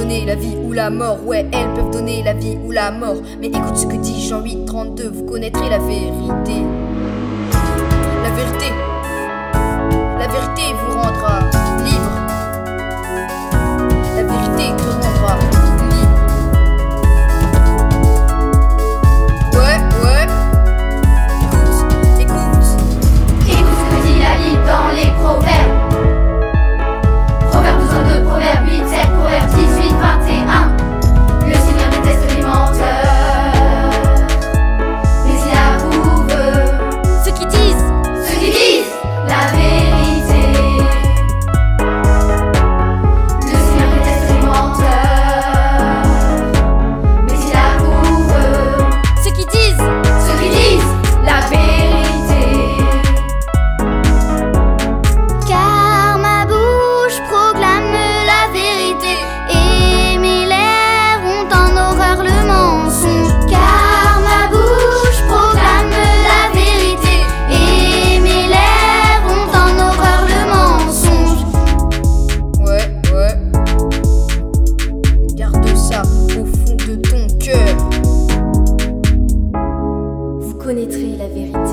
donner la vie ou la mort. Ouais, elles peuvent donner la vie ou la mort. Mais écoute ce que dit Jean 8, 32, vous connaîtrez la vérité. connaîtrez la vérité.